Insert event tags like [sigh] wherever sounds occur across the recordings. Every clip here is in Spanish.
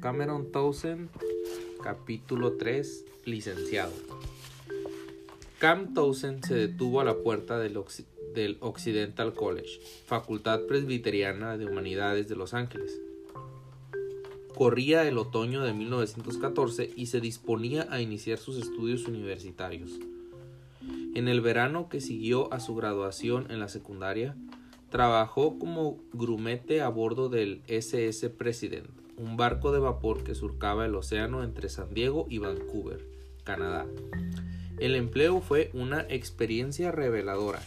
Cameron Townsend, capítulo 3, licenciado. Cam Townsend se detuvo a la puerta del, del Occidental College, Facultad Presbiteriana de Humanidades de Los Ángeles. Corría el otoño de 1914 y se disponía a iniciar sus estudios universitarios. En el verano que siguió a su graduación en la secundaria, trabajó como grumete a bordo del SS President, un barco de vapor que surcaba el océano entre San Diego y Vancouver, Canadá. El empleo fue una experiencia reveladora.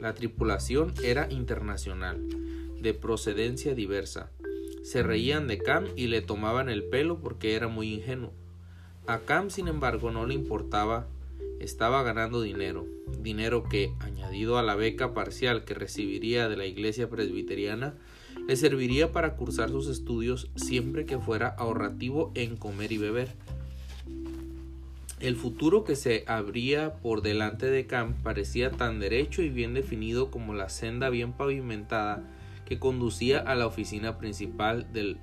La tripulación era internacional, de procedencia diversa. Se reían de Cam y le tomaban el pelo porque era muy ingenuo. A Cam, sin embargo, no le importaba estaba ganando dinero, dinero que, añadido a la beca parcial que recibiría de la iglesia presbiteriana, le serviría para cursar sus estudios siempre que fuera ahorrativo en comer y beber. El futuro que se abría por delante de Cam parecía tan derecho y bien definido como la senda bien pavimentada que conducía a la oficina principal del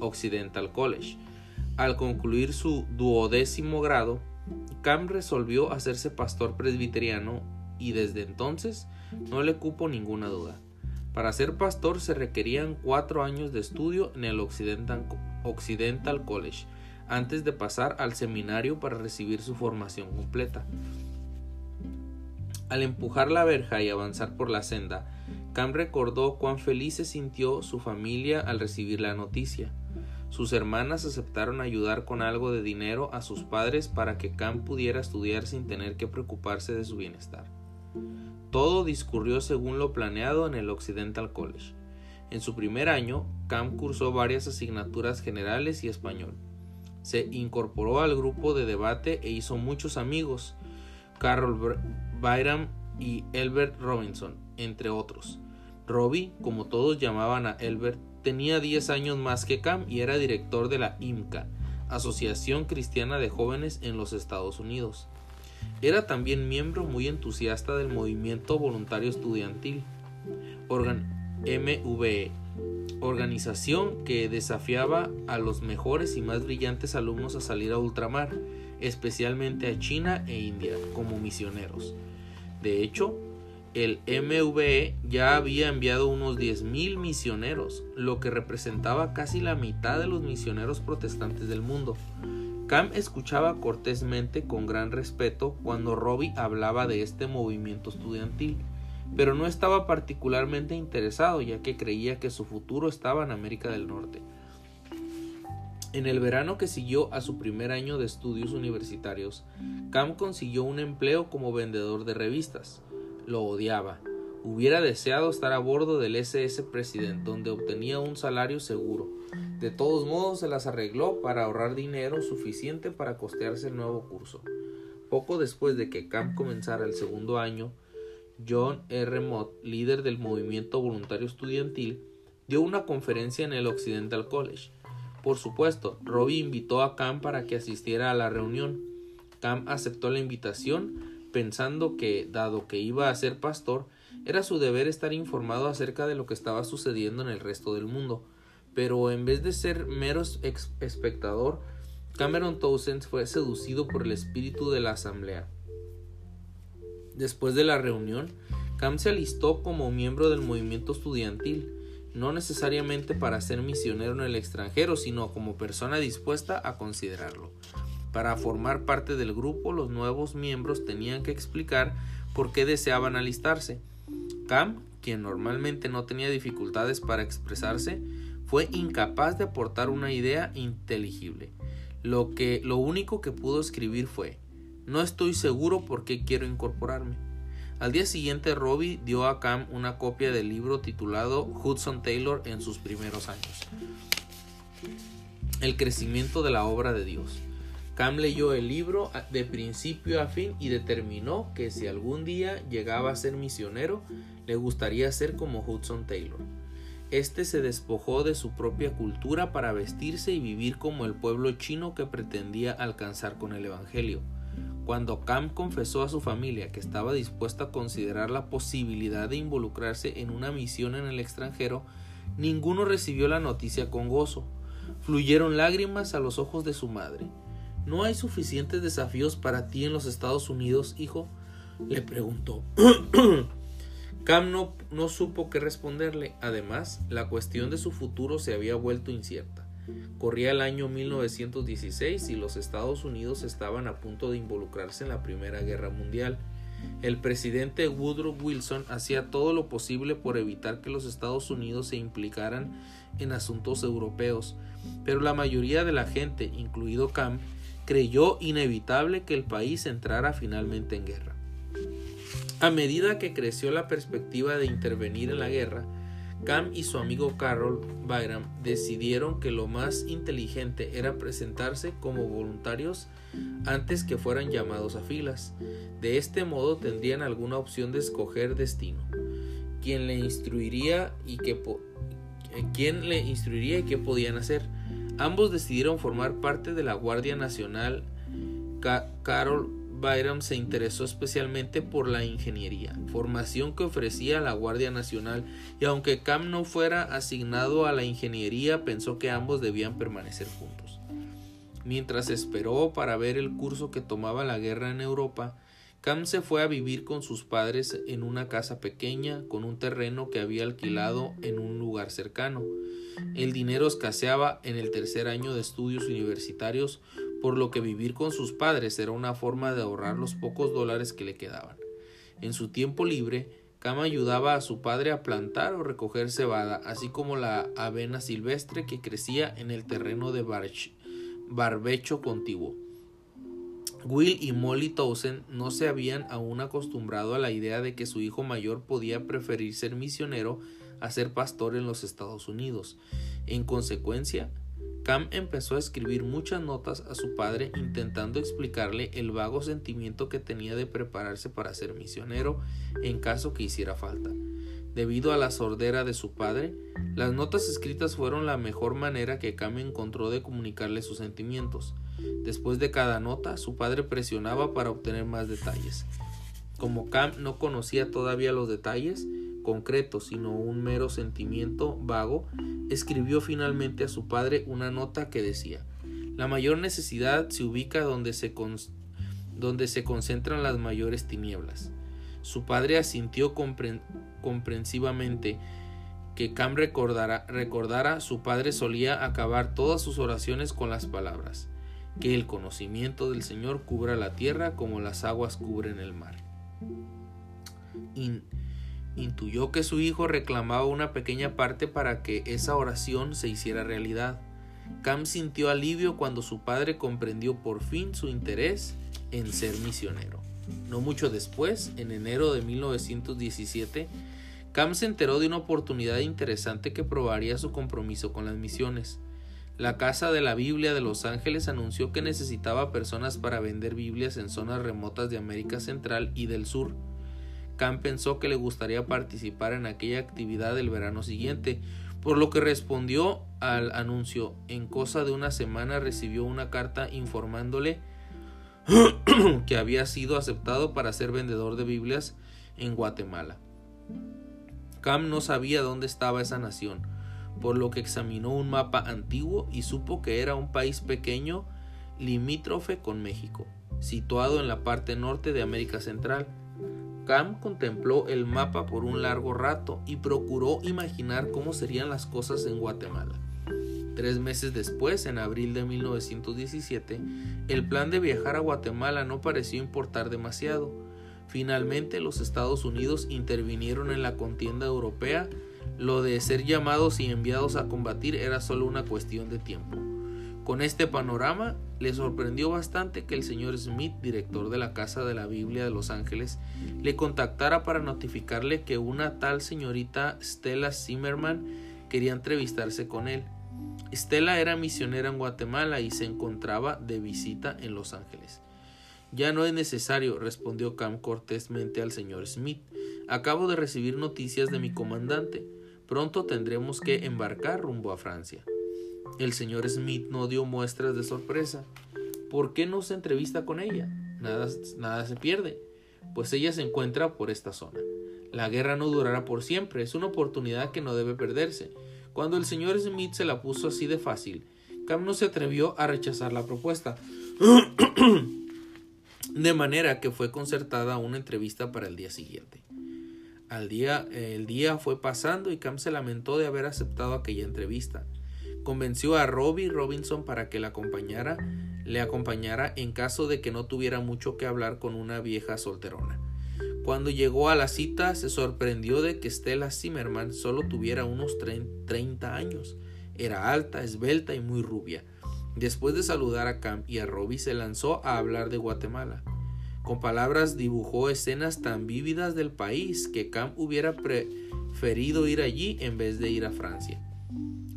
Occidental College. Al concluir su duodécimo grado, Cam resolvió hacerse pastor presbiteriano y desde entonces no le cupo ninguna duda. Para ser pastor se requerían cuatro años de estudio en el Occidental, College antes de pasar al seminario para recibir su formación completa. Al empujar la verja y avanzar por la senda, Cam recordó cuán feliz se sintió su familia al recibir la noticia. Sus hermanas aceptaron ayudar con algo de dinero a sus padres para que Cam pudiera estudiar sin tener que preocuparse de su bienestar. Todo discurrió según lo planeado en el Occidental College. En su primer año, Cam cursó varias asignaturas generales y español. Se incorporó al grupo de debate e hizo muchos amigos, Carol Byram y Elbert Robinson, entre otros. Robbie, como todos llamaban a Elbert, tenía 10 años más que Cam y era director de la IMCA, Asociación Cristiana de Jóvenes en los Estados Unidos. Era también miembro muy entusiasta del movimiento voluntario estudiantil, MVE, organización que desafiaba a los mejores y más brillantes alumnos a salir a ultramar, especialmente a China e India, como misioneros. De hecho, el MVE ya había enviado unos 10.000 misioneros, lo que representaba casi la mitad de los misioneros protestantes del mundo. Cam escuchaba cortésmente con gran respeto cuando Robbie hablaba de este movimiento estudiantil, pero no estaba particularmente interesado ya que creía que su futuro estaba en América del Norte. En el verano que siguió a su primer año de estudios universitarios, Cam consiguió un empleo como vendedor de revistas lo odiaba. Hubiera deseado estar a bordo del SS President, donde obtenía un salario seguro. De todos modos, se las arregló para ahorrar dinero suficiente para costearse el nuevo curso. Poco después de que Camp comenzara el segundo año, John R. Mott, líder del movimiento voluntario estudiantil, dio una conferencia en el Occidental College. Por supuesto, Robbie invitó a Cam para que asistiera a la reunión. Cam aceptó la invitación pensando que, dado que iba a ser pastor, era su deber estar informado acerca de lo que estaba sucediendo en el resto del mundo. Pero en vez de ser mero espectador, Cameron Townsend fue seducido por el espíritu de la asamblea. Después de la reunión, Cam se alistó como miembro del movimiento estudiantil, no necesariamente para ser misionero en el extranjero, sino como persona dispuesta a considerarlo. Para formar parte del grupo, los nuevos miembros tenían que explicar por qué deseaban alistarse. Cam, quien normalmente no tenía dificultades para expresarse, fue incapaz de aportar una idea inteligible. Lo que lo único que pudo escribir fue: "No estoy seguro por qué quiero incorporarme." Al día siguiente, Robbie dio a Cam una copia del libro titulado Hudson Taylor en sus primeros años. El crecimiento de la obra de Dios. Cam leyó el libro de principio a fin y determinó que si algún día llegaba a ser misionero, le gustaría ser como Hudson Taylor. Este se despojó de su propia cultura para vestirse y vivir como el pueblo chino que pretendía alcanzar con el Evangelio. Cuando Cam confesó a su familia que estaba dispuesta a considerar la posibilidad de involucrarse en una misión en el extranjero, ninguno recibió la noticia con gozo. fluyeron lágrimas a los ojos de su madre. ¿No hay suficientes desafíos para ti en los Estados Unidos, hijo? le preguntó. [clears throat] Cam no, no, supo qué responderle. Además, la cuestión de su futuro se había vuelto incierta. Corría el año 1916 y los Estados Unidos estaban a punto de involucrarse en la Primera Guerra Mundial. El presidente Woodrow Wilson hacía todo lo posible por evitar que los Estados Unidos se implicaran en asuntos europeos, pero la mayoría de la gente, incluido Cam, creyó inevitable que el país entrara finalmente en guerra. A medida que creció la perspectiva de intervenir en la guerra, Cam y su amigo Carol Byram decidieron que lo más inteligente era presentarse como voluntarios antes que fueran llamados a filas. De este modo tendrían alguna opción de escoger destino, quien le instruiría y qué, quién le instruiría y qué podían hacer. Ambos decidieron formar parte de la Guardia Nacional. Carol Byram se interesó especialmente por la ingeniería, formación que ofrecía la Guardia Nacional, y aunque Cam no fuera asignado a la ingeniería, pensó que ambos debían permanecer juntos. Mientras esperó para ver el curso que tomaba la guerra en Europa, Cam se fue a vivir con sus padres en una casa pequeña con un terreno que había alquilado en un lugar cercano. El dinero escaseaba en el tercer año de estudios universitarios, por lo que vivir con sus padres era una forma de ahorrar los pocos dólares que le quedaban. En su tiempo libre, Cam ayudaba a su padre a plantar o recoger cebada, así como la avena silvestre que crecía en el terreno de barbecho contiguo. Will y Molly Towson no se habían aún acostumbrado a la idea de que su hijo mayor podía preferir ser misionero a ser pastor en los Estados Unidos. En consecuencia, Cam empezó a escribir muchas notas a su padre intentando explicarle el vago sentimiento que tenía de prepararse para ser misionero en caso que hiciera falta. Debido a la sordera de su padre, las notas escritas fueron la mejor manera que Cam encontró de comunicarle sus sentimientos. Después de cada nota, su padre presionaba para obtener más detalles. Como Cam no conocía todavía los detalles, concreto, sino un mero sentimiento vago, escribió finalmente a su padre una nota que decía La mayor necesidad se ubica donde se, donde se concentran las mayores tinieblas. Su padre asintió comprensivamente que Cam recordara, recordara su padre solía acabar todas sus oraciones con las palabras que el conocimiento del Señor cubra la tierra como las aguas cubren el mar intuyó que su hijo reclamaba una pequeña parte para que esa oración se hiciera realidad. Cam sintió alivio cuando su padre comprendió por fin su interés en ser misionero. No mucho después, en enero de 1917, Cam se enteró de una oportunidad interesante que probaría su compromiso con las misiones. La Casa de la Biblia de Los Ángeles anunció que necesitaba personas para vender Biblias en zonas remotas de América Central y del Sur. Cam pensó que le gustaría participar en aquella actividad el verano siguiente, por lo que respondió al anuncio. En cosa de una semana recibió una carta informándole [clears throat] que había sido aceptado para ser vendedor de Biblias en Guatemala. Cam no sabía dónde estaba esa nación, por lo que examinó un mapa antiguo y supo que era un país pequeño limítrofe con México, situado en la parte norte de América Central. Cam contempló el mapa por un largo rato y procuró imaginar cómo serían las cosas en Guatemala. Tres meses después, en abril de 1917, el plan de viajar a Guatemala no pareció importar demasiado. Finalmente, los Estados Unidos intervinieron en la contienda europea. Lo de ser llamados y enviados a combatir era solo una cuestión de tiempo. Con este panorama, le sorprendió bastante que el señor Smith, director de la Casa de la Biblia de Los Ángeles, le contactara para notificarle que una tal señorita Stella Zimmerman quería entrevistarse con él. Stella era misionera en Guatemala y se encontraba de visita en Los Ángeles. Ya no es necesario, respondió Cam cortésmente al señor Smith. Acabo de recibir noticias de mi comandante. Pronto tendremos que embarcar rumbo a Francia. El señor Smith no dio muestras de sorpresa. ¿Por qué no se entrevista con ella? Nada, nada se pierde, pues ella se encuentra por esta zona. La guerra no durará por siempre, es una oportunidad que no debe perderse. Cuando el señor Smith se la puso así de fácil, Cam no se atrevió a rechazar la propuesta. [clears throat] de manera que fue concertada una entrevista para el día siguiente. Al día, el día fue pasando y Cam se lamentó de haber aceptado aquella entrevista. Convenció a Robbie Robinson para que la acompañara, le acompañara en caso de que no tuviera mucho que hablar con una vieja solterona. Cuando llegó a la cita se sorprendió de que Stella Zimmerman solo tuviera unos 30 años. Era alta, esbelta y muy rubia. Después de saludar a Cam y a Robbie se lanzó a hablar de Guatemala. Con palabras dibujó escenas tan vívidas del país que Cam hubiera preferido ir allí en vez de ir a Francia.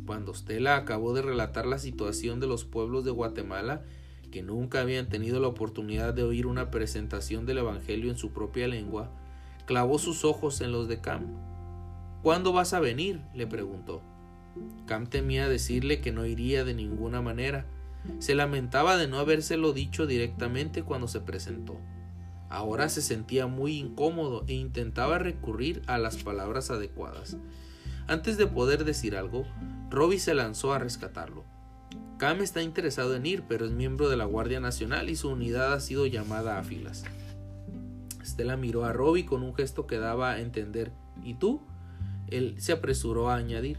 Cuando Stella acabó de relatar la situación de los pueblos de Guatemala, que nunca habían tenido la oportunidad de oír una presentación del Evangelio en su propia lengua, clavó sus ojos en los de Cam. ¿Cuándo vas a venir? le preguntó. Cam temía decirle que no iría de ninguna manera. Se lamentaba de no habérselo dicho directamente cuando se presentó. Ahora se sentía muy incómodo e intentaba recurrir a las palabras adecuadas. Antes de poder decir algo, Robbie se lanzó a rescatarlo. Cam está interesado en ir, pero es miembro de la Guardia Nacional y su unidad ha sido llamada a filas. Stella miró a Robbie con un gesto que daba a entender ¿Y tú? Él se apresuró a añadir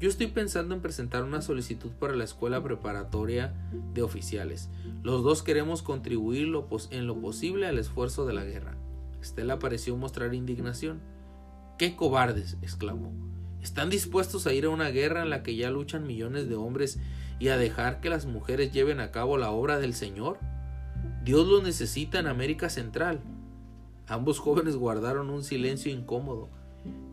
Yo estoy pensando en presentar una solicitud para la escuela preparatoria de oficiales. Los dos queremos contribuir en lo posible al esfuerzo de la guerra. Stella pareció mostrar indignación. ¡Qué cobardes! exclamó. ¿Están dispuestos a ir a una guerra en la que ya luchan millones de hombres y a dejar que las mujeres lleven a cabo la obra del Señor? Dios los necesita en América Central. Ambos jóvenes guardaron un silencio incómodo.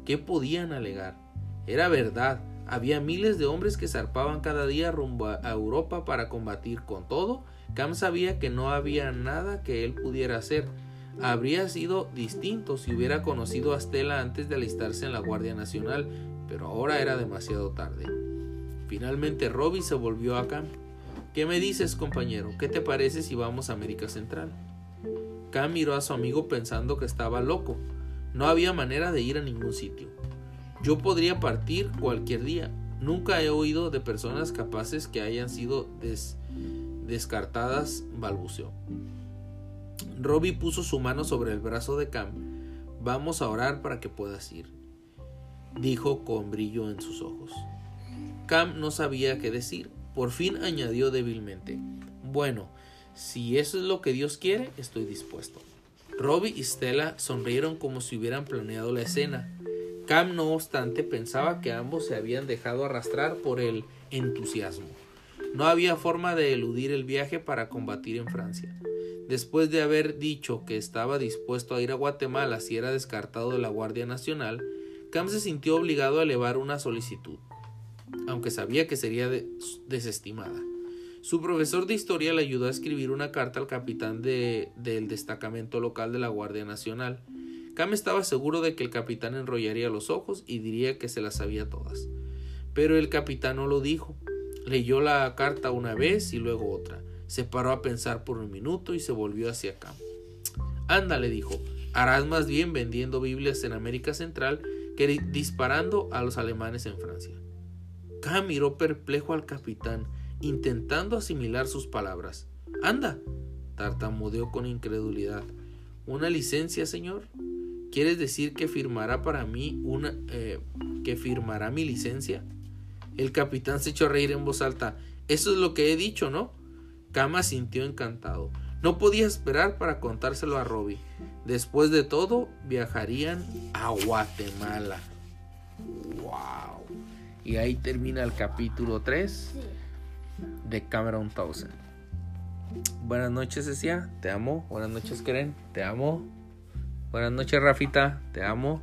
¿Qué podían alegar? Era verdad, había miles de hombres que zarpaban cada día rumbo a Europa para combatir con todo. Cam sabía que no había nada que él pudiera hacer. Habría sido distinto si hubiera conocido a Stella antes de alistarse en la Guardia Nacional, pero ahora era demasiado tarde. Finalmente Robbie se volvió a Cam. ¿Qué me dices, compañero? ¿Qué te parece si vamos a América Central? Cam miró a su amigo pensando que estaba loco. No había manera de ir a ningún sitio. Yo podría partir cualquier día. Nunca he oído de personas capaces que hayan sido descartadas, balbuceó. Robbie puso su mano sobre el brazo de Cam. Vamos a orar para que puedas ir dijo con brillo en sus ojos. Cam no sabía qué decir. Por fin añadió débilmente. Bueno, si eso es lo que Dios quiere, estoy dispuesto. Robbie y Stella sonrieron como si hubieran planeado la escena. Cam, no obstante, pensaba que ambos se habían dejado arrastrar por el entusiasmo. No había forma de eludir el viaje para combatir en Francia. Después de haber dicho que estaba dispuesto a ir a Guatemala si era descartado de la Guardia Nacional, Cam se sintió obligado a elevar una solicitud, aunque sabía que sería desestimada. Su profesor de historia le ayudó a escribir una carta al capitán del destacamento local de la Guardia Nacional. Cam estaba seguro de que el capitán enrollaría los ojos y diría que se las sabía todas. Pero el capitán no lo dijo. Leyó la carta una vez y luego otra. Se paró a pensar por un minuto y se volvió hacia Cam. Anda, le dijo, harás más bien vendiendo Biblias en América Central que disparando a los alemanes en Francia. K miró perplejo al capitán, intentando asimilar sus palabras. Anda, tartamudeó con incredulidad. ¿Una licencia, señor? ¿Quieres decir que firmará para mí una... Eh, que firmará mi licencia? El capitán se echó a reír en voz alta. Eso es lo que he dicho, ¿no? Kama sintió encantado. No podía esperar para contárselo a Robbie. Después de todo, viajarían a Guatemala. ¡Wow! Y ahí termina el capítulo 3 de Cameron Townsend. Buenas noches, Cecia. Te amo. Buenas noches, Keren. Te amo. Buenas noches, Rafita. Te amo.